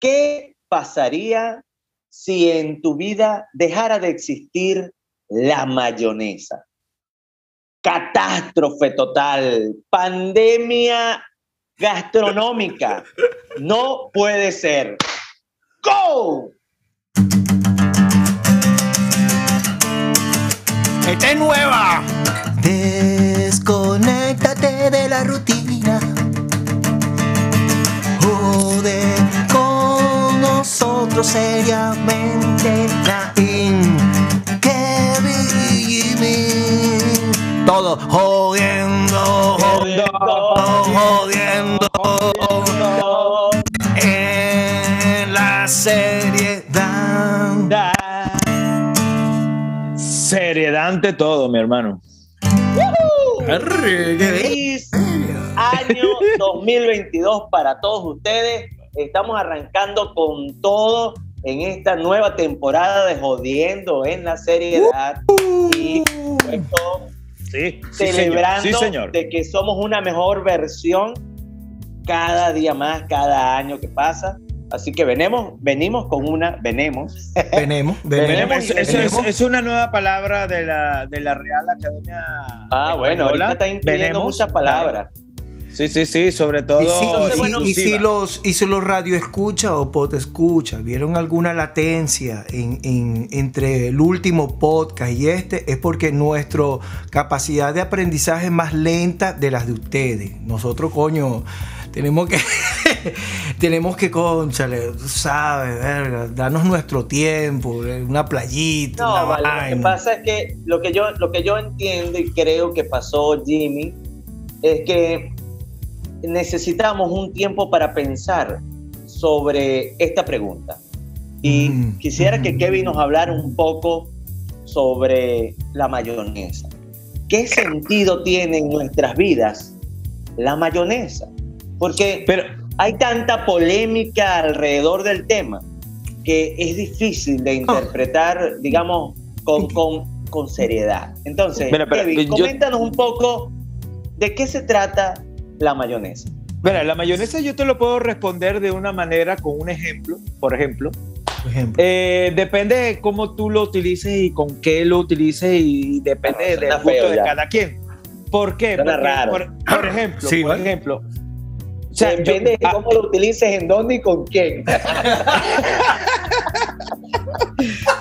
¿qué pasaría si en tu vida dejara de existir la mayonesa? Catástrofe total, pandemia gastronómica. No puede ser. ¡Go! ¡Esta es nueva! Desconéctate de la rutina. Nosotros seriamente. Nain, Kevin y Jimmy. Todo jodiendo, jodiendo, jodiendo. En la seriedad. Seriedad ante todo, mi hermano. Feliz año 2022 para todos ustedes. Estamos arrancando con todo en esta nueva temporada de Jodiendo en la seriedad y supuesto, Sí, sí, celebrando señor. Sí, señor. de que somos una mejor versión cada día más, cada año que pasa. Así que venimos, venimos con una, venimos. Venemos, Venemos venemos. Es, eso es, venemos. es una nueva palabra de la, de la Real Academia. Ah, bueno, ahorita Española. está incluyendo Venemos. muchas palabras. Sí, sí, sí, sobre todo. Y si, y si- bueno, y si inclusiva. los, y si los radio escucha o pod escucha vieron alguna latencia en, en- entre el último podcast y este, es porque nuestra capacidad de aprendizaje es más lenta de las de ustedes. Nosotros, coño, tenemos que, tenemos que, conchale, tú sabes, verga, darnos nuestro tiempo, una playita, una lo que pasa es que lo que yo lo que yo entiendo y creo que pasó Jimmy es que necesitamos un tiempo para pensar sobre esta pregunta. Y Mm, quisiera que mm. Kevin nos hablara un poco sobre la mayonesa. ¿Qué sentido tiene en nuestras vidas la mayonesa? Porque Pero, hay tanta polémica alrededor del tema que es difícil de interpretar, digamos, con, con, con seriedad. Entonces, Mira, pero Kevin, yo- coméntanos un poco de qué se trata la mayonesa. mira, la mayonesa yo te lo puedo responder de una manera con un ejemplo. Por ejemplo, Por ejemplo. eh, depende de cómo tú lo utilices y con qué lo utilices y depende del gusto de ya. cada quien. ¿Por qué? Suena Porque, raro. Por, por ejemplo, Sí, por ¿vale? ejemplo. O sea, yo- Depende de ah, cómo lo utilices, en dónde y con quién.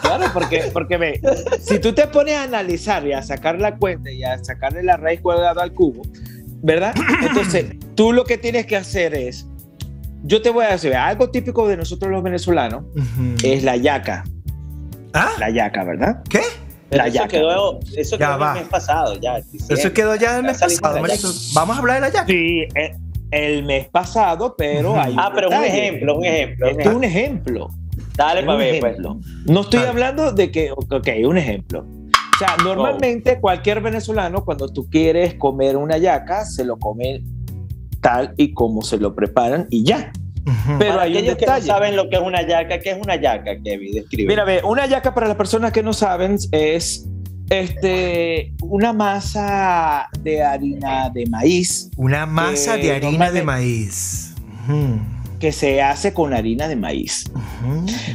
Claro, porque, porque ve, si tú te pones a analizar y a sacar la cuenta y a sacarle la raíz cuadrada al cubo, ¿verdad? Entonces, tú lo que tienes que hacer es, yo te voy a decir, algo típico de nosotros los venezolanos es la yaca, ¿Ah? la yaca, ¿verdad? ¿Qué? La eso yaca. quedó, eso Ya quedó va. el mes pasado, ya. Eso quedó ya el mes pasado. Vamos a hablar de la yaca. Sí, eh, el mes pasado, pero hay un Ah, pero un detalle. ejemplo, un ejemplo. Esto es un ejemplo. Dale para ver, pues. ejemplo. No estoy Dale. hablando de que, ok, un ejemplo. O sea, normalmente cualquier venezolano cuando tú quieres comer una yaca, se lo come tal y como se lo preparan y ya. Pero Para hay un aquellos que no saben lo que es una yaca, ¿qué es una yaca, Kevin? Describe. Mira, ve, una yaca para las personas que no saben es este, una masa de harina de maíz Una masa Eh, de harina de maíz. Que se hace con harina de maíz.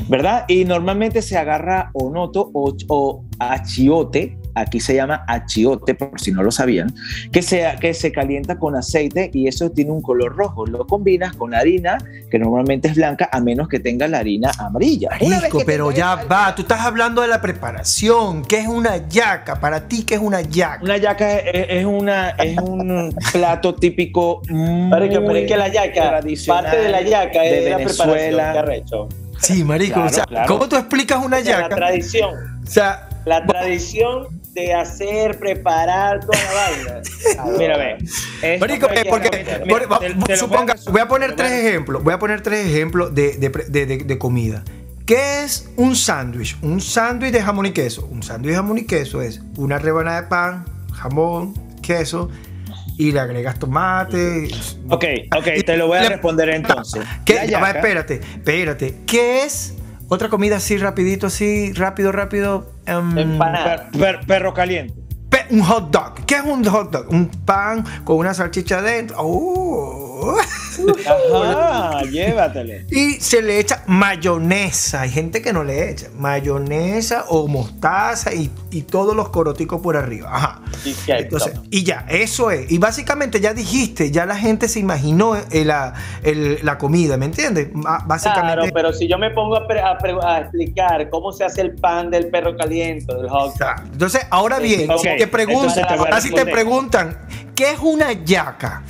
¿verdad? Y normalmente se agarra onoto o, o achiote, aquí se llama achiote, por si no lo sabían, que se, que se calienta con aceite y eso tiene un color rojo. Lo combinas con harina, que normalmente es blanca, a menos que tenga la harina amarilla. Que pero ya va, tú estás hablando de la preparación. ¿Qué es una yaca? Para ti, ¿qué es una yaca? Una yaca es, es una, es un plato típico Marico, pero es que la yaca, parte de la yaca es de la preparación, Venezuela. qué arrecho. Sí, marico. Claro, o sea, claro. ¿cómo tú explicas una sea, la yaca? tradición, O sea, la tradición de hacer, preparar toda la vaina. Mira, ve. marico, eh, porque, mira, por- te- te voy a voy poner tres ejemplos. Voy a poner tres ejemplos de, de de- de- de- de comida. ¿Qué es un sándwich? Un sándwich de jamón y queso. Un sándwich de jamón y queso es una rebanada de pan, jamón, queso y le agregas tomate. Ok, ok, te lo voy a Le- responder entonces. ¿Qué? Va, espérate, espérate. ¿Qué es otra comida así rapidito, así rápido, rápido? Em, Empanada. Per- per- perro caliente. pe- un hot dog. ¿Qué es un hot dog? Un pan con una salchicha adentro. Oh. Ajá, llévatelo. Y se le echa mayonesa. Hay gente que no le echa. Mayonesa o mostaza y, y todos los coroticos por arriba. Ajá. Y Entonces, y ya, eso es. Y básicamente ya dijiste, ya la gente se imaginó eh, la, el- la comida, ¿me entiendes? Básicamente. Claro, pero si yo me pongo a, pre- a pre- a explicar cómo se hace el pan del perro caliente, del hot dog, Exacto. Entonces, ahora bien, ok. te preguntan, Entonces te ahora sí te preguntan, ¿qué es una yaca?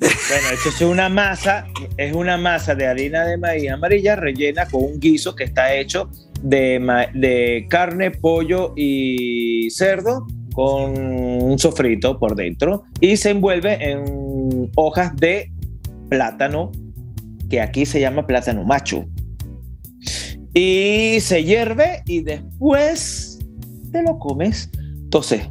Bueno, eso es una masa, es una masa de harina de maíz amarilla rellena con un guiso que está hecho de carne, pollo y cerdo con un sofrito por dentro y se envuelve en hojas de plátano, que aquí se llama plátano macho. Y se hierve y después te lo comes. Entonces,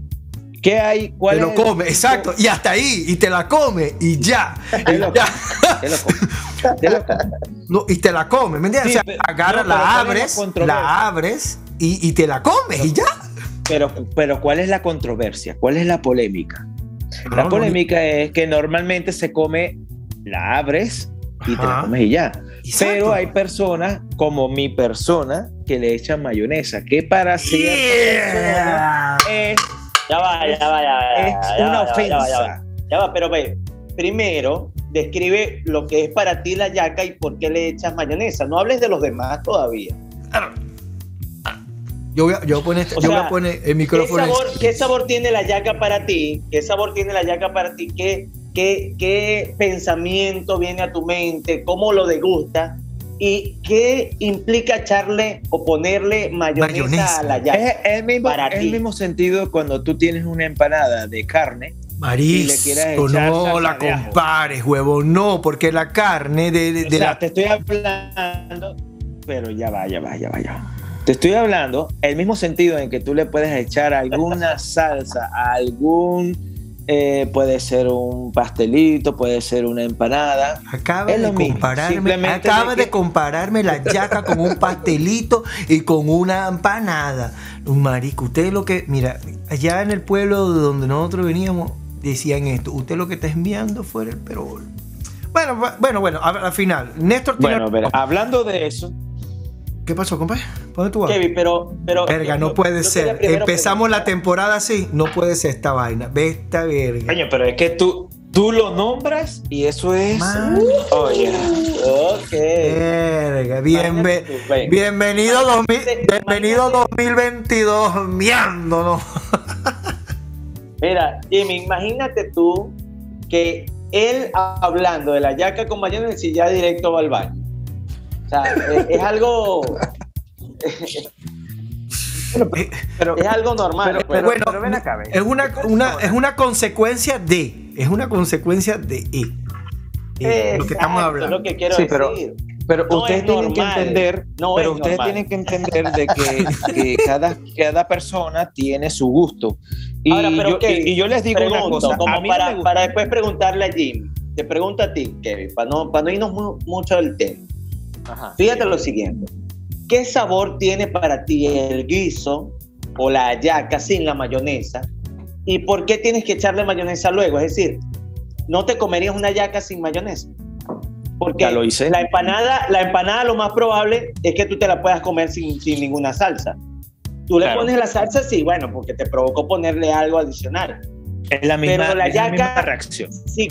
¿qué hay? ¿Cuál Te lo el- come, exacto. Y hasta ahí, y te la come, y ya. Te lo ya. Te lo comes. Te lo comes. No, y te la come, ¿me entiendes? Sí, o sea, agarra, no, la ¿cuál es la abres, la abres y, y te la comes, y ya. Pero, pero ¿cuál es la controversia? ¿Cuál es la polémica? La polémica es que normalmente se come, la abres y te la comes y ya. Exacto. Pero hay personas, como mi persona, que le echan mayonesa, que para ciertas personas Yeah. es, ya va, ya va, ya va. es ya una va, ya va, ofensa. ya va. Ya va, pero ve, primero describe lo que es para ti la yaca y por qué le echas mayonesa. No hables de los demás todavía. Yo voy a, yo voy a poner, yo voy a sea, poner el ¿Qué micrófono. sabor, ¿Qué sabor tiene la yaca para ti? ¿Qué sabor tiene la yaca para ti? ¿Qué, qué, qué pensamiento viene a tu mente? ¿Cómo lo degusta? ¿Y qué implica echarle o ponerle mayonesa, Mayonesa. a la yaca? es el mismo, Para el mismo sentido cuando tú tienes una empanada de carne. Marisco, Y le quieres echar no la compares, huevo, no, porque la carne de, de- O de sea, la... te estoy hablando, pero ya va, ya va, ya va, ya va. Te estoy hablando el mismo sentido en que tú le puedes echar alguna salsa a algún, eh, puede ser un pastelito, puede ser una empanada. Acaba de compararme, acaba de que- compararme la yaca con un pastelito y con una empanada. Un marico, usted lo que, mira, allá en el pueblo de donde nosotros veníamos decían esto, usted lo que está enviando fuera el perol. Bueno, bueno, bueno, a- al final, Néstor tiene- Bueno, pero hablando de eso, ¿Qué pasó, compadre? ¿Dónde tú vas? Kevin, pero, pero Verga, no yo- puede yo ser. primero Empezamos la temporada así, no puede ser esta vaina. Ve esta verga. coño, pero es que tú, tú lo nombras y eso es. Man. Oye, Ok. Verga, bienve- bienvenido, 2000 Imagínate- bienvenido 2022, miándonos. Mira, Jimmy, imagínate tú que él hablando de la yaca con mayonesa y ya directo va al baño. O sea, es, es algo, Eh, pero, es algo normal. pero, pues. pero- bueno, pero ven acá, ven. Es una, una- es una consecuencia de, es una consecuencia de E. Eh, lo que estamos hablando. Es lo que quiero Sí, pero- decir. Pero No ustedes es tienen que entender, No pero es ustedes normal. tienen que entender de que, que cada, cada persona tiene su gusto. Y, Ahora, pero, yo, Kevin, y- y yo les digo una cosa, como para, para después preguntarle a Jimmy. Te pregunto a ti, Kevin, para no, para no irnos mu- mucho del tema. Ajá. Fíjate lo siguiente. ¿Qué sabor tiene para ti el guiso o la hallaca sin la mayonesa? ¿Y por qué tienes que echarle mayonesa luego? Es decir, ¿no te comerías una hallaca sin mayonesa? Porque Ya lo hice. la empanada, la empanada lo más probable es que tú te la puedas comer sin, sin ninguna salsa. Tú le Claro. pones la salsa, sí, bueno, porque te provocó ponerle algo adicional. Es la misma, Pero la es la yaca- misma reacción. Si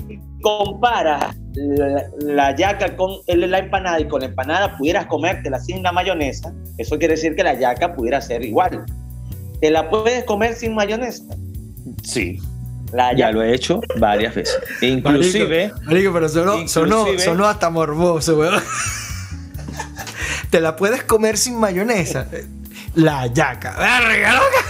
comparas la, la yaca con el- la empanada y con la empanada pudieras comértela sin la mayonesa, eso quiere decir que la yaca pudiera ser igual. ¿Te la puedes comer sin mayonesa? Sí, La ya lo he hecho varias veces. Inclusive, Marico, pero sonó, sonó, Inclusive- sonó hasta morboso, weón. Te la puedes comer sin mayonesa. La yaca. Verga, loca.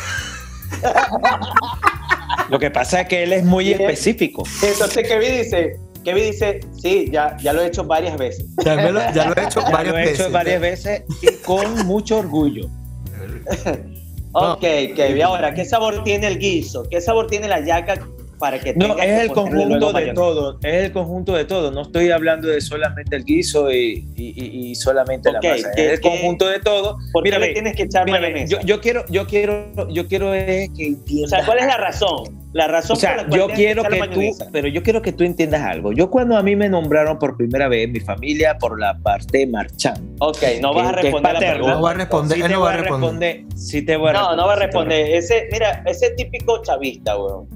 lo que pasa es que él es muy específico. Entonces Kevin dice, Kevin dice, sí, ya, ya lo he hecho varias veces. Ya, me lo, ya lo he hecho Ya varias lo he veces. hecho varias veces y con mucho orgullo. Ok, Kevin, ahora, ¿qué sabor tiene el guiso? ¿Qué sabor tiene la yaca para que No, es que el conjunto de todo, es el conjunto de todo. No estoy hablando de solamente el guiso y, y- y- solamente Ok, la masa. ¿qué- es el qué- conjunto de todo. ¿Por qué Mira, le tienes que echar mayonesa? yo, yo quiero, yo quiero, yo quiero es que o entiendas. sea, ¿cuál es la razón? La razón O sea, por la cual yo quiero echarle que tú, pero yo quiero que tú entiendas algo. Yo cuando a mí me nombraron por primera vez mi familia por la parte marchand. Ok, no vas a que- que es responder la. No va a responder, él no va a responder. Sí te voy a No, responder. no va a responder. Ese, mira, ese típico chavista, weón.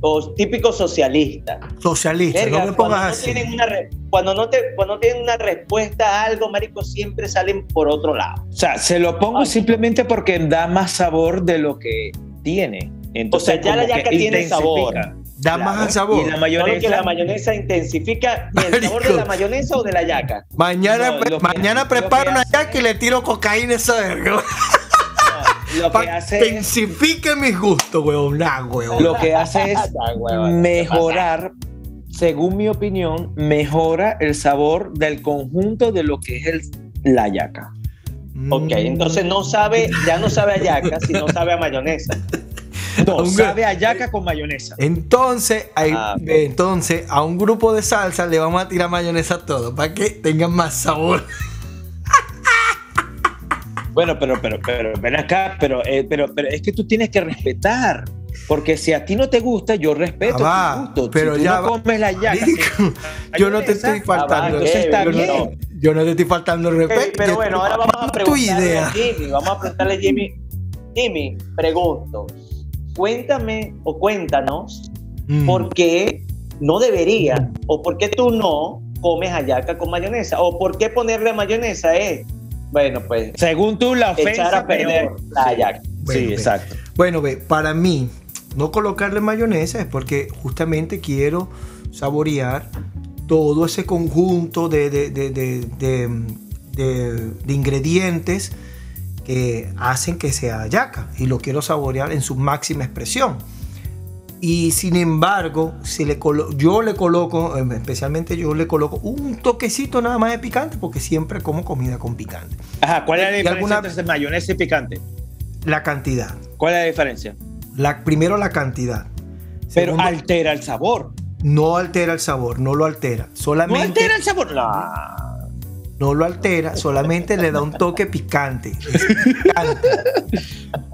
O, típico socialista. Socialista, Verga, no me cuando, pongas no así. tienen una re- cuando, no te, cuando no tienen una respuesta a algo, marico, siempre salen por otro lado. O sea, se lo pongo Ay. simplemente porque da más sabor de lo que tiene. Entonces, O sea, ya la que yaca tiene sabor. Da Claro. más sabor. Y la mayonesa. que la mayonesa intensifica el sabor Marico. de la mayonesa o de la yaca. Mañana, No, pre- que- mañana que preparo una yaca y le tiro cocaína a esa verga. Lo que hace es, intensifique mis gustos, weón. Nah, weón. lo que hace es mejorar, según mi opinión, mejora el sabor del conjunto de lo que es el, la yaca. Ok, entonces no sabe, ya no sabe a yaca, sino sabe a mayonesa. No, sabe a yaca con mayonesa. Entonces, hay- Ah, entonces, a un grupo de salsa le vamos a tirar mayonesa a todo para que tengan más sabor. Bueno, pero, pero, pero, ven acá, pero, eh, pero, pero es que tú tienes que respetar. Porque si a ti no te gusta, yo respeto Ah, pero si tú ya no comes la yaca, yo no te estoy faltando. Ah, va, entonces está yo, no, bien. yo no te estoy faltando el respeto. pero bueno, ahora vamos a preguntarle a Jimmy. Vamos a preguntarle a Jimmy. Jimmy, pregunto. Cuéntame o cuéntanos Mm. por qué no debería o por qué tú no comes hallaca con mayonesa o por qué ponerle mayonesa es, bueno, pues Según tú, la ofensa echar a perder peor. la. Bueno, sí, ve. exacto. Bueno, ve, para mí, no colocarle mayonesa es porque justamente quiero saborear todo ese conjunto de, de- de- de- de- de- de ingredientes que hacen que sea yaca y lo quiero saborear en su máxima expresión. Y sin embargo, si le colo- yo le coloco, eh, especialmente yo le coloco un toquecito nada más de picante porque siempre como comida con picante. Ajá, ¿cuál es la ¿Y diferencia alguna- entre mayonesa y picante? La cantidad. ¿Cuál es la diferencia? La, primero la cantidad. Pero Segundo, altera el sabor. no altera el sabor, no lo altera. ¿No Solamente altera el sabor? No. no lo altera, solamente le da un toque picante. Picante.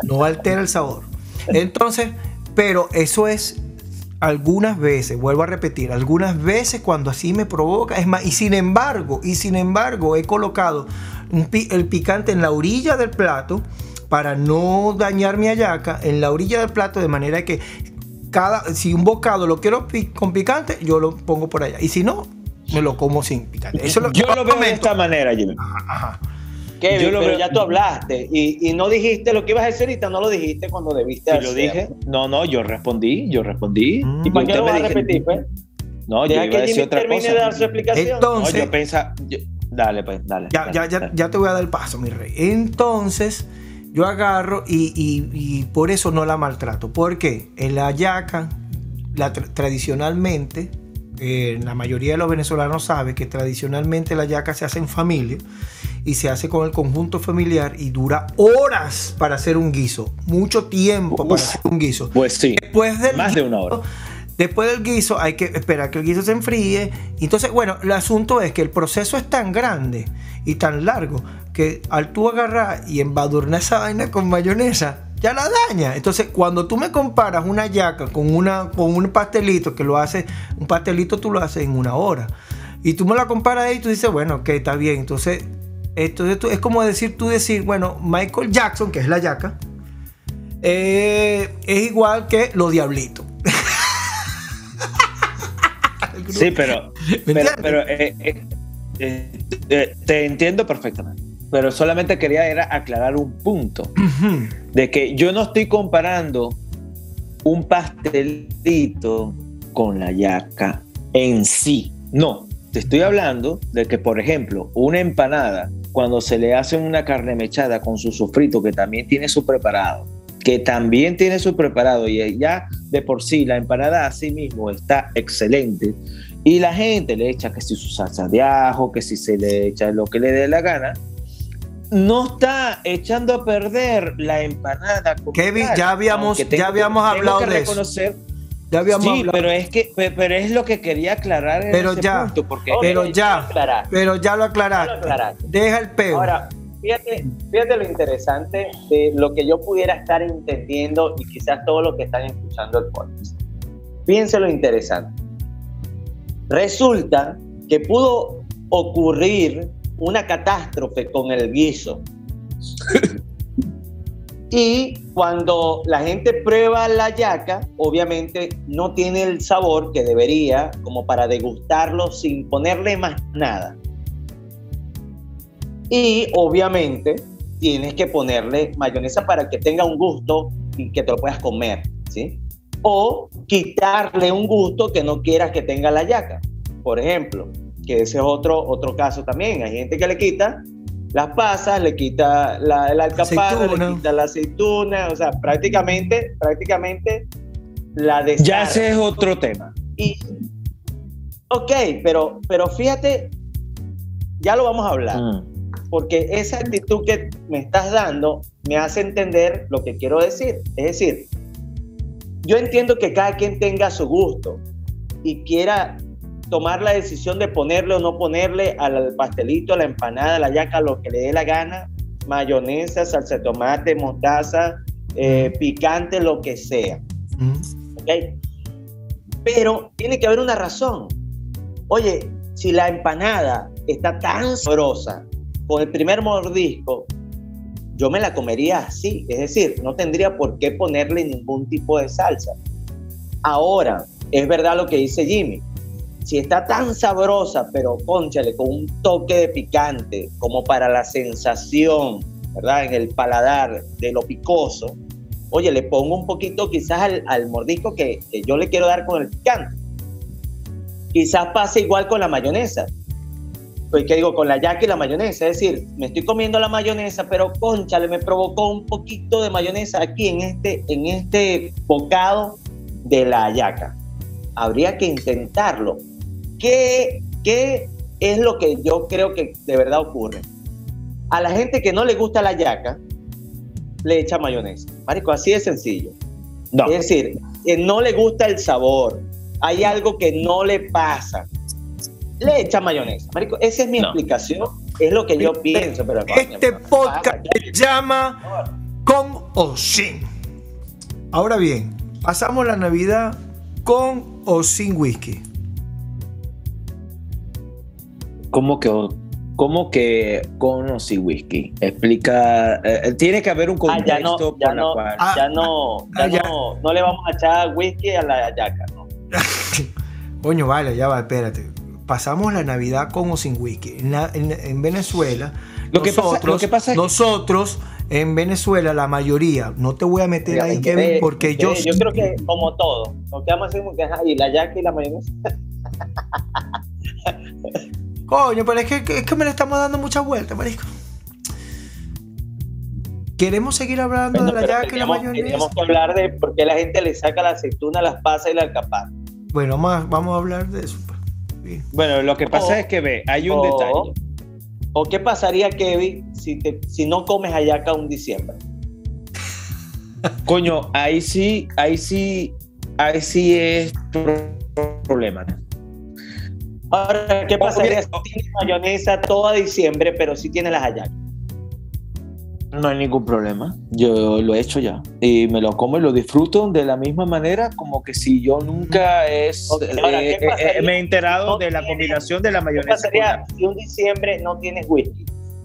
No altera el sabor. Entonces, pero eso es algunas veces, vuelvo a repetir, algunas veces cuando así me provoca, es más, y sin embargo, y sin embargo, he colocado el picante en la orilla del plato para no dañar mi hallaca, en la orilla del plato, de manera que cada, si un bocado lo quiero con picante, yo lo pongo por allá. Y si no, me lo como sin picante. Eso es lo Yo lo veo de esta manera, Jimmy. Ajá, ajá. Kevin, Yo lo pero veo- ya tú hablaste y, y no dijiste lo que ibas a decir ahorita, no lo dijiste cuando debiste Si lo dije, no, no, yo respondí, yo respondí. Mm. Y ¿Para qué lo me vas a dije- repetir, pues? No, yo Deja iba a que decir Jimmy otra termine cosa. de dar su explicación. No, Entonces, yo pensaba. yo- dale, pues, dale. ya, dale, ya, ya, dale. ya te voy a dar el paso, mi rey. Entonces, yo agarro y, y- y por eso no la maltrato. Porque en la yaca, la tra- tradicionalmente, eh, la mayoría de los venezolanos sabe que tradicionalmente la yaca se hace en familia y se hace con el conjunto familiar y dura horas para hacer un guiso. Mucho tiempo para hacer un guiso. Pues sí, Después del más de una hora. Después del guiso hay que esperar que el guiso se enfríe. Entonces, bueno, el asunto es que el proceso es tan grande y tan largo que al tú agarrar y embadurnar esa vaina con mayonesa, ya la daña. Entonces, cuando tú me comparas una yaca con, una, con un pastelito que lo hace, un pastelito tú lo haces en una hora. Y tú me la comparas ahí y tú dices, bueno, ok, está bien. Entonces, entonces tú- es como decir, tú decir, bueno, Michael Jackson, que es la yaca, eh, es igual que los diablitos. Sí, pero. ¿Me pero, eh, eh, te entiendo perfectamente. Pero solamente quería era aclarar un punto. De que yo no estoy comparando un pastelito con la yaca en sí. No. Te estoy hablando de que, por ejemplo, una empanada, cuando se le hace una carne mechada con su sofrito, que también tiene su preparado, que también tiene su preparado, y ya de por sí la empanada así mismo está excelente, y la gente le echa que si su salsa de ajo, que si se le echa lo que le dé la gana, no está echando a perder la empanada. Kevin, ya habíamos- tengo ya habíamos que- tengo hablado que de eso. Ya habíamos sí, hablado. pero es que pe- pero es lo que quería aclarar en Pero ese ya. punto, porque Pero ya ya. lo aclaraste, Pero ya lo ya aclaraste. aclaraste. Deja el peo. Ahora, fíjate, fíjate lo interesante de lo que yo pudiera estar entendiendo y quizás todos los que están escuchando el podcast. Fíjense lo interesante. Resulta que pudo ocurrir una catástrofe con el guiso. y cuando la gente prueba la yaca, obviamente no tiene el sabor que debería como para degustarlo sin ponerle más nada. Y obviamente tienes que ponerle mayonesa para que tenga un gusto y que te lo puedas comer, ¿sí? O quitarle un gusto que no quieras que tenga la yaca. Por ejemplo, que ese es otro, otro caso también. Hay gente que le quita las pasas, le quita la, el alcaparra, le quita la aceituna, o sea, prácticamente, prácticamente la de Ya ese es otro tema. Y, ok, pero, pero fíjate, ya lo vamos a hablar, mm. porque esa actitud que me estás dando me hace entender lo que quiero decir. Es decir, yo entiendo que cada quien tenga su gusto y quiera tomar la decisión de ponerle o no ponerle al pastelito, a la empanada, a la yaca, lo que le dé la gana, mayonesa, salsa de tomate, mostaza, eh, picante, lo que sea. Pero tiene que haber una razón. Oye, si la empanada está tan sabrosa con el primer mordisco, yo me la comería así, es decir, no tendría por qué ponerle ningún tipo de salsa. Ahora, es verdad lo que dice Jimmy, si está tan sabrosa, pero conchale, con un toque de picante, como para la sensación, ¿verdad? En el paladar de lo picoso, oye, le pongo un poquito quizás al, mordisco que, yo le quiero dar con el picante. Quizás pase igual con la mayonesa. Pues que digo, con la yaca y la mayonesa. Es decir, me estoy comiendo la mayonesa, pero conchale, me provocó un poquito de mayonesa aquí en este, en este bocado de la yaca. Habría que intentarlo ¿Qué, ¿Qué es lo que yo creo que de verdad ocurre? A la gente que no le gusta la yaca, le echa mayonesa. Marico, así de sencillo. Es decir, que no le gusta el sabor, hay algo que no le pasa, le echa mayonesa. Marico, esa es mi explicación, es lo que yo este, pienso. Pero, este podcast se llama Con o Sin. Ahora bien, pasamos la Navidad con o sin whisky. ¿Cómo que, cómo que con o sin whisky? Explica, eh, eh, tiene que haber un contexto ah, ya no, ya no, cual... ya, no, ah, ya, no, no, le vamos a echar whisky a la yaca, ¿no? Coño, vale, ya va, espérate. Pasamos la Navidad con o sin whisky. En, Venezuela, lo que nosotros, pasa, lo que pasa es nosotros en Venezuela, la mayoría, no te voy a meter ahí, Kevin, porque yo. Yo creo que como todo, nos quedamos así, y la yaca y la mayonesa. Coño, pero es que, es que me le estamos dando muchas vueltas, marisco. Queremos seguir hablando de la yaca y la mayonesa. Tenemos que hablar de por qué la gente le saca la aceituna, las pasas y la alcaparra. Bueno, más, vamos a hablar de eso. Pues. Bueno, lo que pasa es que ve, hay un detalle. ¿O qué pasaría, Kevin, si, te, si no comes ayaca un diciembre? Coño, ahí sí, ahí sí, ahí sí es problema. Ahora, ¿qué pasaría si tienes mayonesa toda diciembre, pero si tiene las hallacas? No hay ningún problema. Yo lo he hecho ya. Y me lo como y lo disfruto de la misma manera como que si yo nunca es, eh, eh, me he enterado de la combinación de la mayonesa. ¿Qué pasaría si un diciembre no tienes whisky?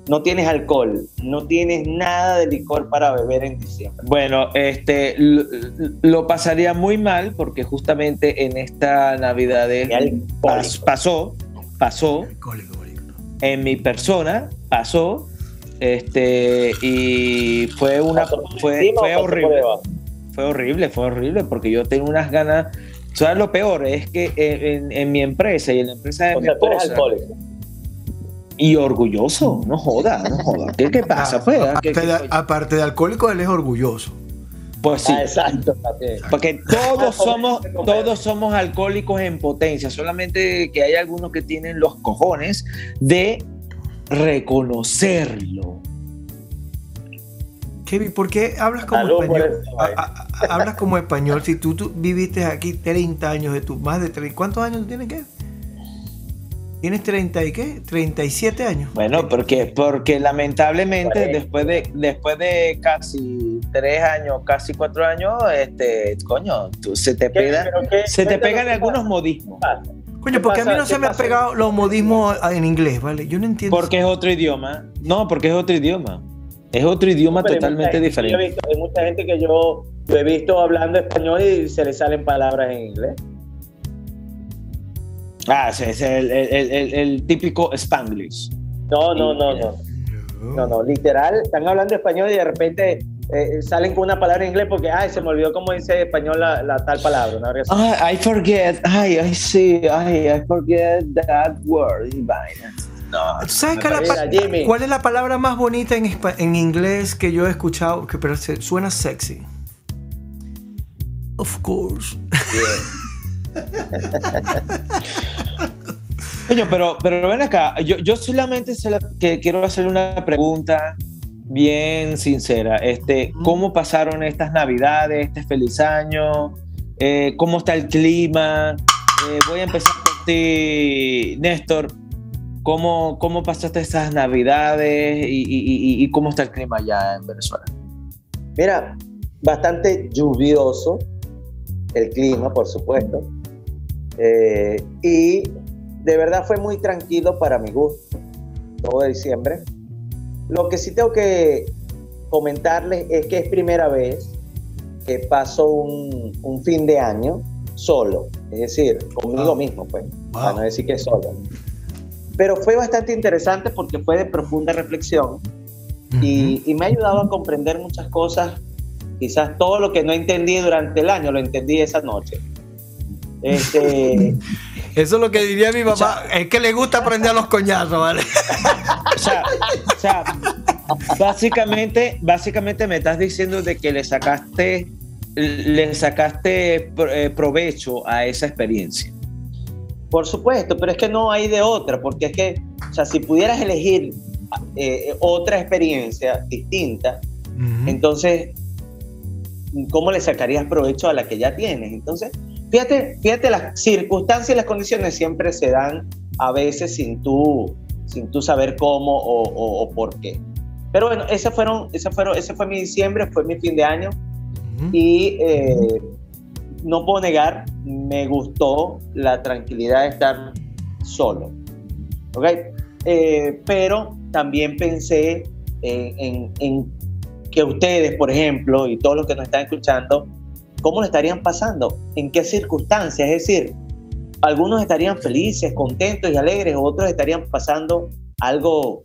No tienes alcohol, no tienes nada de licor para beber en diciembre. Bueno, este lo, pasaría muy mal porque justamente en esta Navidad pasó, pasó en mi persona, pasó este y fue una fue, fue horrible. Fue horrible, fue horrible porque yo tengo unas ganas ¿Sabes lo peor? Es que en, mi empresa y en la empresa de mi esposa, y orgulloso, no joda, no joda. ¿Qué, qué pasa? Pues? Aparte, de, alcohólico, él es orgulloso. Pues sí. Ah, exacto. Porque todos somos, todos somos alcohólicos en potencia, solamente que hay algunos que tienen los cojones de reconocerlo. Kevin, ¿por qué hablas como español? hablas como español si tú, viviste aquí 30 años de tu más de 30. ¿Cuántos años tienes que? Tienes 30 y qué? 37 años. Bueno, porque, porque lamentablemente después de, después de casi tres años, casi cuatro años, este, coño, tú- se te ¿Qué- pega, qué- se te pegan algunos pasa. modismos. Coño, porque a mí pasa? no se ¿Qué me han pasa? pegado los modismos en inglés, ¿vale? Yo no entiendo. Porque es otro idioma. No, porque es otro idioma. Es otro idioma Pero hay totalmente he diferente. visto- hay mucha gente que yo, yo he visto hablando español y se le salen palabras en inglés. Ah, sí, es el, el- el- el- el típico Spanglish. No, no, no, no. No, no, literal, están hablando español y de repente eh, salen con una palabra en inglés porque, ay, se me olvidó cómo dice español la, la tal palabra. Ay, I forget. Ay, I see. Ay, I forget that word. No. ¿Tú sabes cuál es, la Jimmy. cuál es la palabra más bonita en, en inglés que yo he escuchado? Que pero se- suena sexy. Of course. Coño, pero, pero ven acá. Yo, yo solamente se la- que quiero hacer una pregunta bien sincera. Este, ¿Cómo pasaron estas navidades, este feliz año? Eh, ¿Cómo está el clima? Eh, voy a empezar por ti, Néstor. ¿Cómo, cómo pasaste estas navidades y, y- y- y cómo está el clima allá en Venezuela? Mira, bastante lluvioso el clima, por supuesto. Eh, y de verdad fue muy tranquilo para mi gusto, todo diciembre. Lo que sí tengo que comentarles es que es primera vez que paso un, un fin de año solo, es decir, conmigo Wow. mismo, pues, Wow. para no decir que solo. Pero fue bastante interesante porque fue de profunda reflexión y, y me ha ayudado a comprender muchas cosas. Quizás todo lo que no entendí durante el año lo entendí esa noche. Este, Eso es lo que diría mi mamá. es que le gusta aprender a los coñazos, ¿vale? O sea, o sea, básicamente, básicamente me estás diciendo de que le sacaste, le sacaste eh, provecho a esa experiencia. por supuesto, pero es que no hay de otra, porque es que, o sea, si pudieras elegir eh, otra experiencia distinta, entonces, ¿cómo le sacarías provecho a la que ya tienes? Entonces, fíjate, fíjate, las circunstancias y las condiciones siempre se dan a veces sin tú, sin tú saber cómo o, o- o por qué. Pero bueno, ese, fueron, ese, fueron, ese fue mi diciembre, fue mi fin de año y eh, no puedo negar, me gustó la tranquilidad de estar solo. ¿Ok? Eh, pero también pensé en, en- en que ustedes, por ejemplo, y todos los que nos están escuchando, ¿cómo lo estarían pasando? ¿En qué circunstancias? Es decir, algunos estarían felices, contentos y alegres, otros estarían pasando algo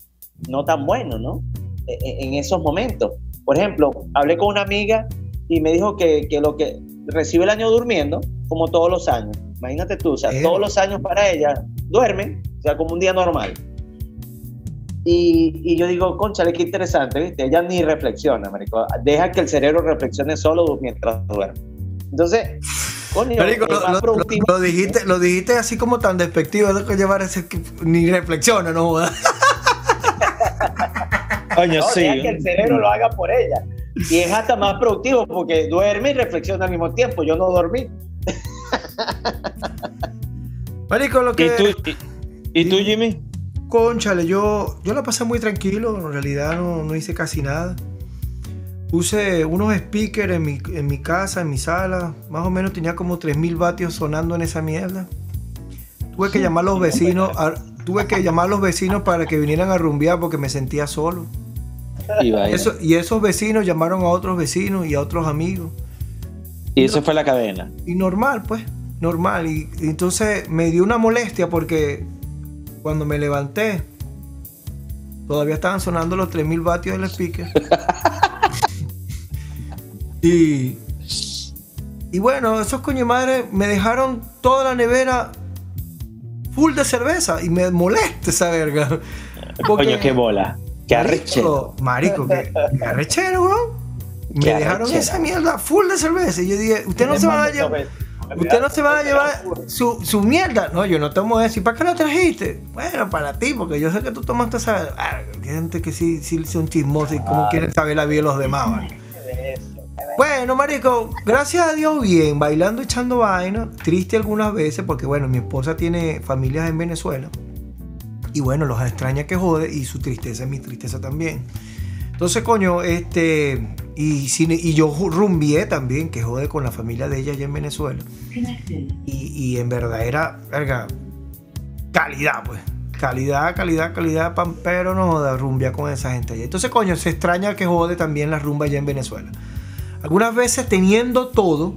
no tan bueno, ¿no? E- e- En esos momentos. Por ejemplo, hablé con una amiga y me dijo que, que lo que recibe el año durmiendo, como todos los años. Imagínate tú, o sea, Eh. todos los años para ella duermen, o sea, como un día normal. Y, y yo digo, conchale, qué interesante, ¿viste? Ella ni reflexiona, marico. Deja que el cerebro reflexione solo mientras duerme. Entonces, coño, Marico, lo, más lo- productivo. lo- lo dijiste, lo dijiste así como tan despectivo, es que llevar ese que ni reflexiona, ¿no? joda. Coño, No, sí. deja que el cerebro lo haga por ella. Y es hasta más productivo porque duerme y reflexiona al mismo tiempo. Yo no dormí. Marico, lo ¿Y que. tú, y, y tú, Jimmy? Conchale, yo, yo la pasé muy tranquilo, en realidad no, no hice casi nada. Puse unos speakers en mi, en mi casa, en mi sala, más o menos tenía como 3000 vatios sonando en esa mierda. Tuve que llamar a los vecinos, a- tuve que llamar a los vecinos para que vinieran a rumbear porque me sentía solo. Y. Eso- y esos vecinos llamaron a otros vecinos y a otros amigos. y eso fue la cadena. Y normal, pues, normal. Y, y entonces me dio una molestia porque cuando me levanté, todavía estaban sonando los 3000 vatios del speaker. y, y bueno, esos coño madre me dejaron toda la nevera full de cerveza y me molesta esa verga. Porque- Coño, qué bola. Qué arrechero. Marico, qué, qué arrechero, weón. Me Qué dejaron arrechera. esa mierda full de cerveza. Y yo dije, usted no se va a llevar. Usted no se va a llevar su, su mierda. No, yo no tomo eso. ¿Y para qué lo trajiste? Bueno, para ti, porque yo sé que tú tomaste esa. Ah, Hay gente que sí, sí son chismosos y como quieren saber la vida de los demás. ¿vale? Bueno, marico, gracias a Dios bien, bailando, echando vaina, triste algunas veces, porque bueno, mi esposa tiene familias en Venezuela. Y bueno, los extraña que jode y su tristeza es mi tristeza también. Entonces, coño, este. Y, y yo rumbié también, que jode con la familia de ella allá en Venezuela. Y, y en verdad era, verga, calidad, pues. Calidad, calidad, calidad, pero no joda, rumbia con esa gente allá. Entonces, coño, se extraña que jode también la rumba allá en Venezuela. Algunas veces teniendo todo,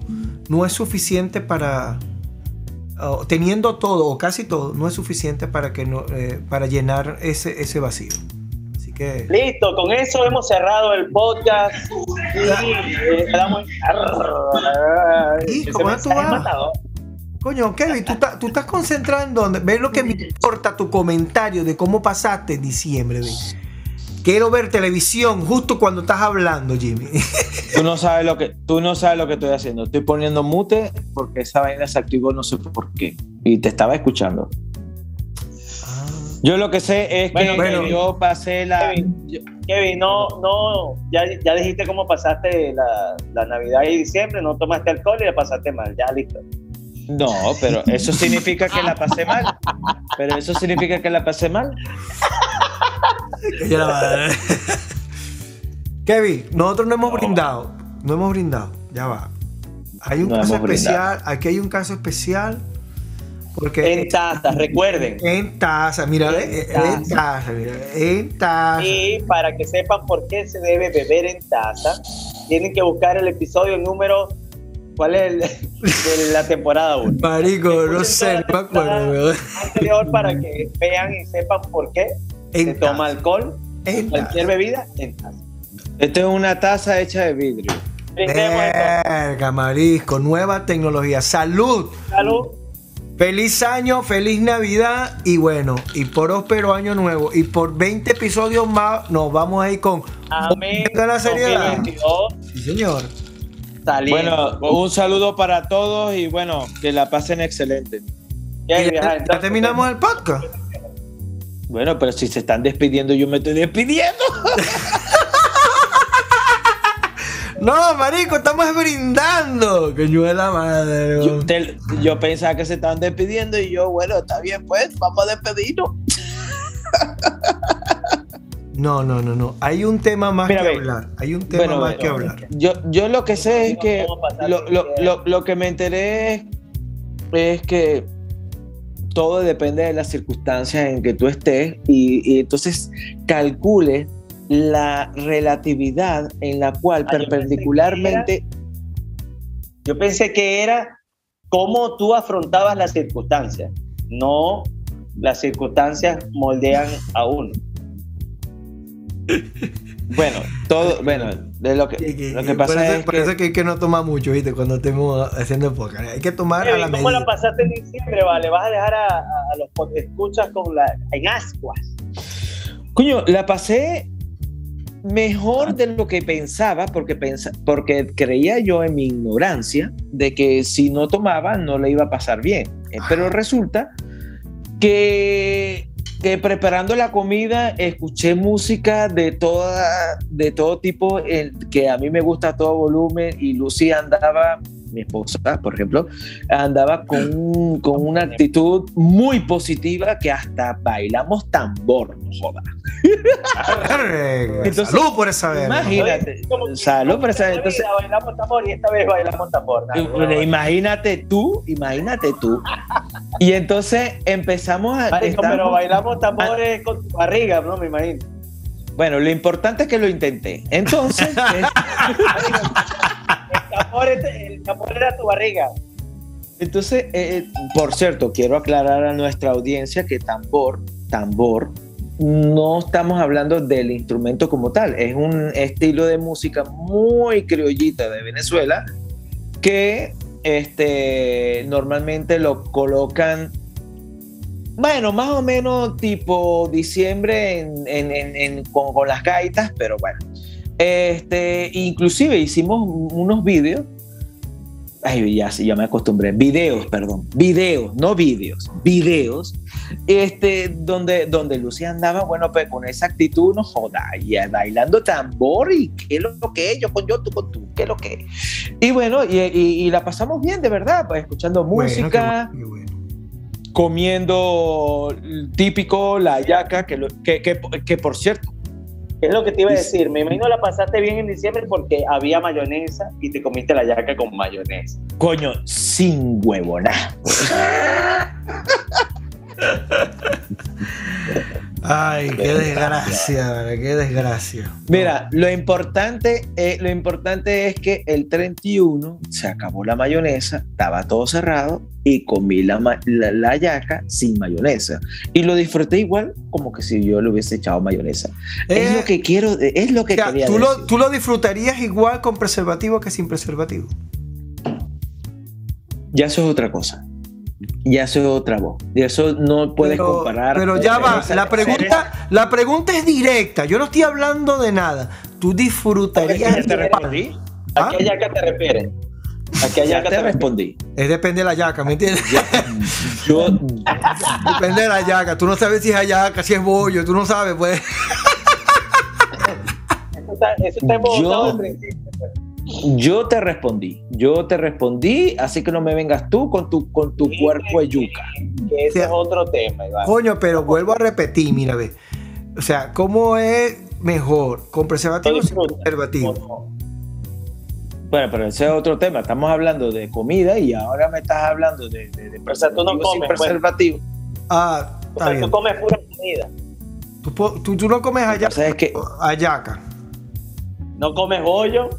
no es suficiente para. teniendo todo o casi todo, no es suficiente para, que no, eh, para llenar ese, ese vacío. Así que. Listo, con eso hemos cerrado el podcast. Y, ¿Cómo tú vas? Coño, Kevin, ¿tú, tú, estás concentrado en dónde? ¿Ves lo que me importa tu comentario de cómo pasaste diciembre? Quiero ver televisión justo cuando estás hablando, Jimmy. Tú no sabes lo que, tú no sabes lo que estoy haciendo. Estoy poniendo mute porque esa vaina se activó no sé por qué. Y te estaba escuchando. Yo lo que sé es que yo pasé la. Kevin, no, no, ya, ya dijiste cómo pasaste la, la Navidad y diciembre, no tomaste alcohol y le pasaste mal, ya listo. No, pero eso significa que la pasé mal. Pero eso significa que la pasé mal. Kevin, nosotros no hemos brindado. No hemos brindado. Ya va. Hay un caso especial. Aquí hay un caso especial. Porque en taza, recuerden. En taza, mira, en, taza, mira, en taza. Y para que sepan por qué se debe beber en taza, tienen que buscar el episodio número ¿Cuál es el de la temporada 1? Marico, no sé, no me acuerdo. Anterior para que vean y sepan por qué se toma alcohol, en cualquier bebida, en taza. Esto es una taza hecha de vidrio. Verga, marisco, nueva tecnología. ¡Salud! ¡Salud! Feliz año, feliz Navidad y bueno, y próspero año nuevo. Y por 20 episodios más nos vamos a ir con Amén. la seriedad. Sí, señor. Bueno, un saludo para todos y bueno, que la pasen excelente. Ya, terminamos el podcast. Bueno, pero si se están despidiendo, yo me estoy despidiendo. no, marico, estamos brindando. Que yo la madre. Yo, yo, pensaba que se estaban despidiendo y yo, bueno, está bien, pues, vamos a despedirnos. No, no, no, no. Hay un tema más que hablar. Hay un tema más que hablar. Yo, yo lo que sé es que lo, que me enteré es, que todo depende de las circunstancias en que tú estés y, entonces calcule la relatividad en la cual ah, perpendicularmente... Yo pensé que era cómo tú afrontabas las circunstancias, no las circunstancias moldean a uno. Bueno, todo, bueno, de lo que, lo que pasa es que... que hay que no tomar mucho, ¿viste? Cuando estemos haciendo podcast. Hay que tomar a la ¿Cómo la pasaste en diciembre, vale? ¿Vas a dejar a, los escuchas con la, en ascuas? Coño, la pasé mejor de lo que pensaba, porque, pensa, porque creía yo en mi ignorancia de que si no tomaba no le iba a pasar bien. Eh, pero resulta que que preparando la comida escuché música de toda de todo tipo que a mí me gusta a todo volumen y Lucy andaba mi esposa, por ejemplo, andaba con, con una actitud muy positiva que hasta bailamos tambor, no joda. salud por esa vez. Imagínate. Salud por esa vez. Entonces, bailamos tambor y esta vez bailamos tambor. imagínate tú, imagínate tú. Y entonces empezamos a. pero bailamos tambores con tu barriga, ¿no? Me imagino. Bueno, lo importante es que lo intenté. Entonces. el tambor era tu barriga. Entonces, eh, eh, por cierto, quiero aclarar a nuestra audiencia que tambor, tambor, no estamos hablando del instrumento como tal, es un estilo de música muy criollita de Venezuela que este, normalmente lo colocan, bueno, más o menos tipo diciembre con, con las gaitas, pero bueno, este, inclusive hicimos unos vídeos. Ay, ya, ya me acostumbré. Videos, perdón. Videos, no vídeos. Videos. Este, donde, donde Lucia andaba, bueno, pues con esa actitud, no joda, y bailando tambor y qué lo que yo con yo, tú con tú, qué lo que. Y bueno, y, la pasamos bien, de verdad, pues escuchando música. comiendo típico la yaca, que, lo- que, que, que por cierto, ¿Qué es lo que te iba a decir? Me imagino la pasaste bien en diciembre porque había mayonesa y te comiste la yaca con mayonesa. coño, sin huevona. Ay, qué desgracia, qué desgracia. Mira, lo importante, eh, lo importante es que el 31 se acabó la mayonesa, estaba todo cerrado y comí la, ma- la, la yaca sin mayonesa. Y lo disfruté igual como que si yo le hubiese echado mayonesa. es Eh, lo que quiero, es lo que o sea, quería ¿tú, lo, decir. ¿Tú lo disfrutarías igual con preservativo que sin preservativo? Ya eso es otra cosa. Ya eso es otra voz. Y eso no puedes pero, comparar. Pero ya va, la pregunta, la pregunta es directa. Yo no estoy hablando de nada. ¿Tú disfrutarías? Ya te respondí. ¿A qué yaca te refieres? ¿A qué Ya yaca te respondí. Es depende de la yaca, ¿me entiendes? Yo, Depende de la yaca. Tú no sabes si es ayaca, si es bollo. Tú no sabes, pues. Eso está, eso está embotado Yo- al principio. Yo te respondí. Yo te respondí, así que no me vengas tú con tu, con tu Sí, cuerpo de yuca. Que ese es otro tema, Iván. Coño, pero vuelvo a repetir, mira, ve. O sea, ¿cómo es mejor? ¿Con preservativo o sin preservativo? ¿O no? Bueno, pero ese es otro tema. Estamos hablando de comida y ahora me estás hablando de, de, de O sea, tú no preservativo sin comes, pues. preservativo. Ah, O está sea, bien. tú comes pura comida. Tú, tú- tú no comes O ayaca. sea, es que Ayaca. No comes bollo,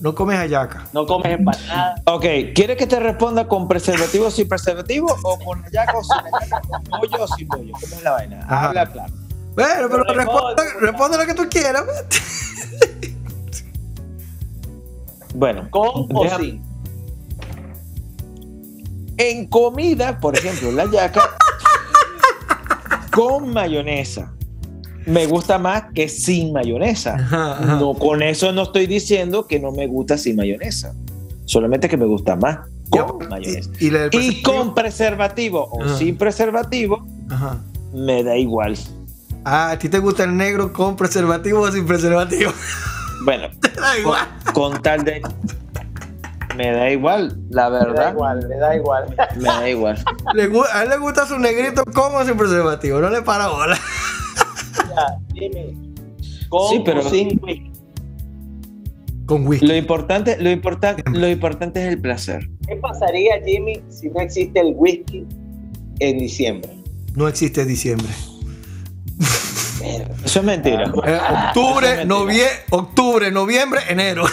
No comes ayaca. no comes empanada. Ok, ¿quieres que te responda con preservativo o sin preservativo? ¿O con ayaca o sin ayaca? ¿Con bollo o sin bollo? ¿Cómo es la vaina? Ajá. Habla claro. Bueno, pero Pero responde, lo que tú quieras. pues. Bueno, ¿Con o sin? en comida, por ejemplo, la yaca con mayonesa. Me gusta más que sin mayonesa. Ajá, ajá. No, con eso no estoy diciendo que no me gusta sin mayonesa. Solamente que me gusta más con mayonesa. Y, con preservativo o Ajá. sin preservativo, Ajá. me da igual. Ah, ¿a ti te gusta el negro con preservativo o sin preservativo? Bueno, Te da con, igual. con tal de. Me da igual, la Me da verdad. igual, me da igual. Me da igual. Le a él le gusta su negrito con o sin preservativo. No le para bola. Dime. ¿Con Sí, pero- sin whisky? Con whisky. Lo importante, lo importante, lo importante es el placer. ¿Qué pasaría, Jimmy, si no existe el whisky en diciembre? No existe diciembre. Eso es mentira. Eh, Eso es octubre, mentira. novie- octubre, noviembre, enero.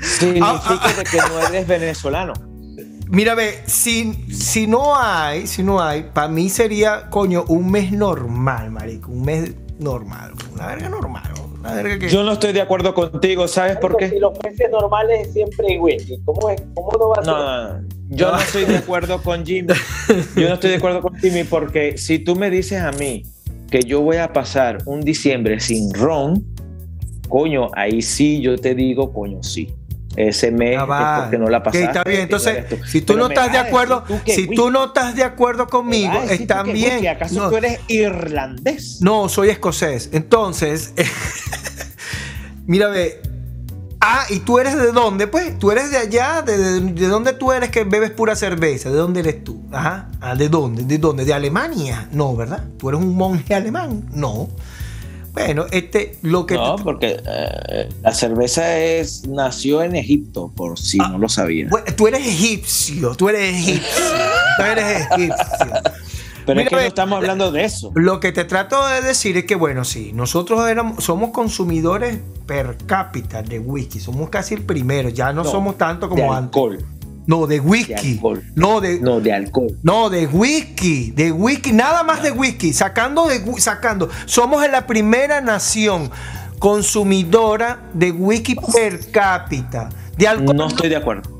Significa Ah, de que no eres venezolano. Mira, ve, si, si no hay, si no hay, para mí sería, coño, un mes normal, marico. Un mes normal. Una verga normal. Una verga que. Yo no estoy de acuerdo contigo, ¿sabes por Si qué? los meses normales siempre whisky, ¿cómo, es? ¿cómo no va a ser? No, no, no. Yo no estoy de acuerdo con Jimmy. Yo no estoy de acuerdo con Jimmy porque si tú me dices a mí que yo voy a pasar un diciembre sin ron, coño, ahí sí yo te digo, coño, sí. Ese mes es va. porque no la pasaste. está bien. Entonces, si tú Pero no estás de acuerdo, tú si tú no estás de acuerdo conmigo, está que bien. ¿Acaso No, tú eres irlandés? no, soy escocés. Entonces, mira, ve. Ah, ¿y tú eres de dónde? Pues tú eres de allá, de, de, de dónde tú eres que bebes pura cerveza, ¿de dónde eres tú? Ajá, ah, ¿de dónde? ¿De dónde? ¿De Alemania? No, ¿verdad? ¿Tú eres un monje alemán? No. Bueno, este, lo que... No, porque eh, la cerveza es nació en Egipto, por si Ah, no lo sabías. Tú eres egipcio, tú eres egipcio, tú eres egipcio. Pero mira, es que no estamos hablando de eso. Lo que te trato de decir es que, bueno, sí, nosotros éramos, somos consumidores per cápita de whisky, somos casi el primero, ya no, No, somos tanto de como antes. No, de De whisky. alcohol. No, de, No, de alcohol. no, de whisky, de whisky, nada más de whisky, sacando de sacando. Somos en la primera nación consumidora de whisky per cápita. De alcohol. No estoy de acuerdo.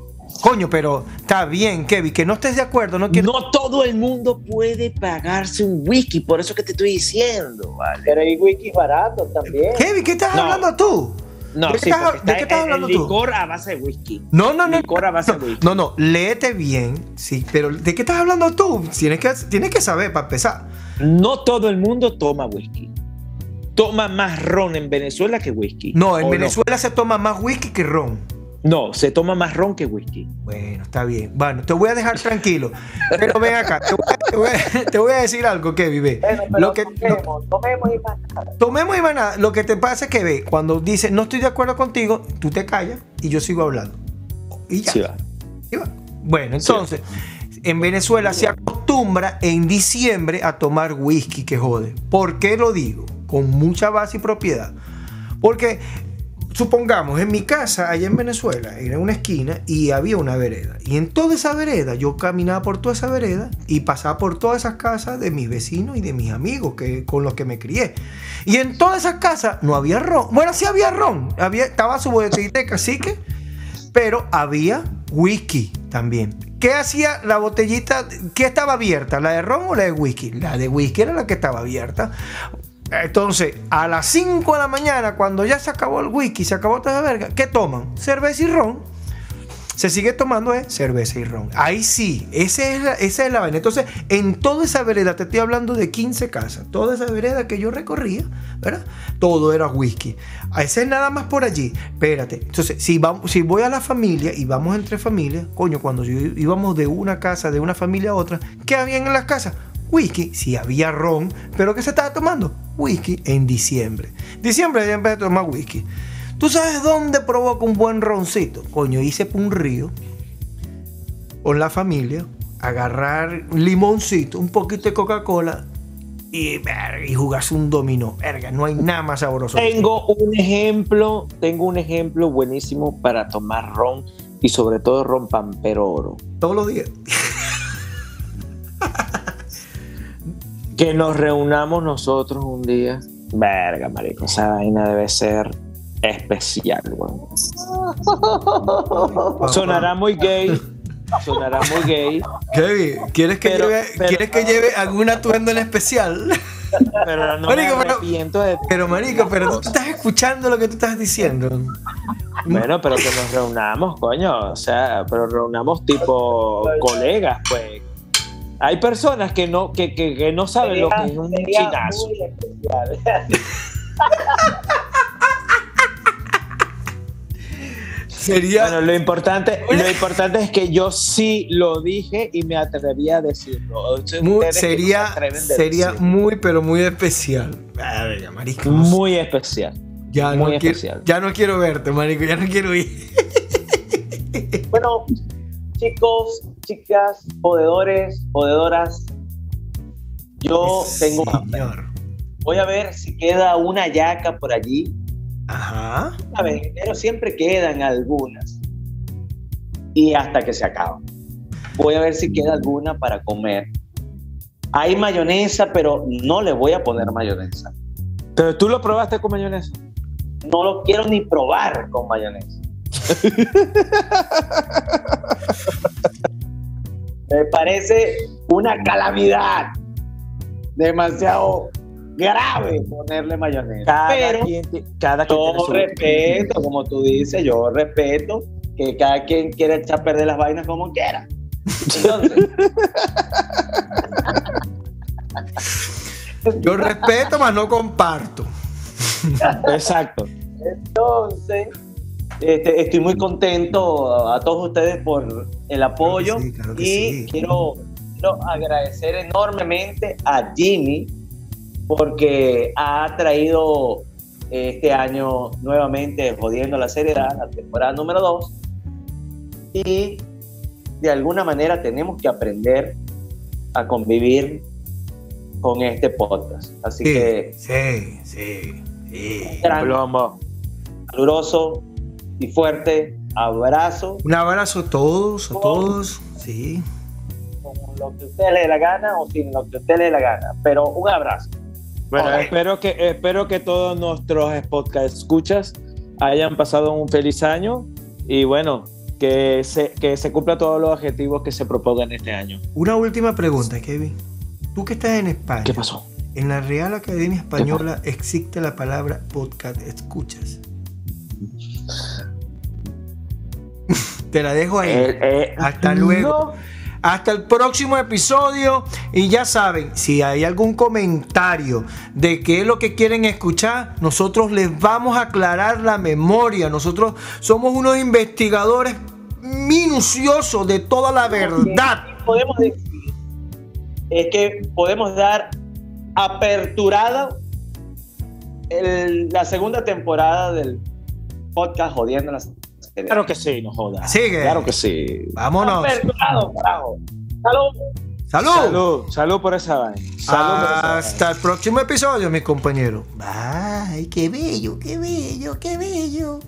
Coño, pero está bien, Kevin, que no estés de acuerdo, no quiero. No todo el mundo puede pagarse un whisky, por eso que te estoy diciendo, ¿vale? Pero hay whisky baratos también. Kevin, ¿qué estás No. hablando tú? No, ¿De qué sí, estás- de qué estás el- hablando el tú? licor a base de whisky. No, no, no. Licor a base de no, whisky. no, no, léete bien, sí, pero ¿de qué estás hablando tú? Tienes que, tienes que saber para empezar. No todo el mundo toma whisky. Toma más ron en Venezuela que whisky. No, en ¿O Venezuela se toma más whisky que ron. No, se toma más ron que whisky. Bueno, está bien. Bueno, te voy a dejar tranquilo. Pero ven acá, te voy a, decir algo, Kevin. Ve. lo que, tomemos, tomemos y más nada. Tomemos y más nada. Lo que te pasa es que ve, cuando dices no estoy de acuerdo contigo, tú te callas y yo sigo hablando. Y ya. Sí va. Bueno, entonces, en Venezuela se acostumbra en diciembre a tomar whisky, que jode. ¿Por qué lo digo? Con mucha base y propiedad. Porque supongamos, en mi casa, allá en Venezuela, era una esquina y había una vereda. Y en toda esa vereda, yo caminaba por toda esa vereda y pasaba por todas esas casas de mis vecinos y de mis amigos que, con los que me crié. Y en todas esas casas no había ron. Bueno, sí había ron. Había, estaba su botellita de cacique, pero había whisky también. ¿Qué hacía la botellita? ¿Qué estaba abierta? ¿La de ron o la de whisky? La de whisky era la que estaba abierta. Entonces, a las 5 de la mañana, cuando ya se acabó el whisky, se acabó toda la verga, ¿qué toman? Cerveza y ron. Se sigue tomando ¿eh? cerveza y ron. Ahí sí, esa es, la, esa es la vaina. Entonces, en toda esa vereda, te estoy hablando de 15 casas, toda esa vereda que yo recorría, ¿verdad? Todo era whisky. Ese es nada más por allí. Espérate. Entonces, si, vamos, si voy a la familia y vamos entre familias, coño, cuando íbamos de una casa, de una familia a otra, ¿qué había en las casas? Whisky, si había ron, pero ¿qué se estaba tomando? Whisky en diciembre. Diciembre ya empecé a tomar whisky. ¿Tú sabes dónde provoca un buen roncito? Coño, hice un río con la familia, agarrar limoncito, un poquito de Coca-Cola y, y jugarse un dominó. Verga, no hay nada más sabroso. Tengo un ejemplo, tengo un ejemplo buenísimo para tomar ron y sobre todo ron pampero oro. Todos los días. Que nos reunamos nosotros un día. Verga, marico, esa vaina debe ser especial, weón. Sonará muy gay. Sonará muy gay. Kevin, ¿quieres que, lleve, ¿quieres que lleve algún atuendo en especial? Pero no marico, me pero, pero marico, pero tú estás escuchando lo que tú estás diciendo. Bueno, pero que nos reunamos, coño. O sea, pero reunamos tipo colegas, pues hay personas que no, que, que, que no saben lo que es un chinazo. Sería... Bueno, lo importante, lo importante es que yo sí lo dije y me atreví a decirlo. sería sería muy, pero muy especial. Muy especial. Ya, muy no especial. Quiero, ya no quiero verte, marico, ya no quiero ir. Bueno, chicos, chicas, podedores, podedoras, yo tengo Voy a ver si queda una yaca por allí. Ajá. A ver, pero siempre quedan algunas. Y hasta que se acaba. Voy a ver si queda alguna para comer. Hay mayonesa, pero no le voy a poner mayonesa. ¿Pero tú lo probaste con mayonesa? No lo quiero ni probar con mayonesa. Me parece una calamidad demasiado grave ponerle mayonesa. Cada Pero quien, cada quien yo respeto, como tú dices, yo respeto que cada quien quiera echar a perder las vainas como quiera. Entonces, yo respeto, mas no comparto. Exacto. Entonces, este, estoy muy contento a todos ustedes por el apoyo y quiero, agradecer enormemente a Jimmy porque ha traído este año nuevamente jodiendo la seriedad, la temporada número 2 y de alguna manera tenemos que aprender a convivir con este podcast. Así que sí, sí, sí. caluroso y fuerte abrazo. Un abrazo a todos, a todos, sí. Con lo que usted le dé la gana o sin lo que usted le dé la gana, pero un abrazo. Bueno, espero que, espero que todos nuestros podcast escuchas hayan pasado un feliz año y bueno, que se, que se cumpla todos los objetivos que se propongan este año. Una última pregunta, Kevin. Tú que estás en España. ¿Qué pasó? En la Real Academia Española existe la palabra podcast escuchas. Te la dejo ahí. Eh, eh, Hasta luego. Hasta el próximo episodio. Y ya saben, si hay algún comentario de qué es lo que quieren escuchar, nosotros les vamos a aclarar la memoria. Nosotros somos unos investigadores minuciosos de toda la verdad. Podemos decir es que podemos dar aperturada la segunda temporada del podcast Jodiendo las Claro que sí, no jodas. Sigue. Claro que sí. Vámonos. Aperturado, carajo. Salud. Salud. Salud. Salud por esa vaina. Hasta el próximo episodio, mis compañeros. Ay, qué bello, qué bello, qué bello.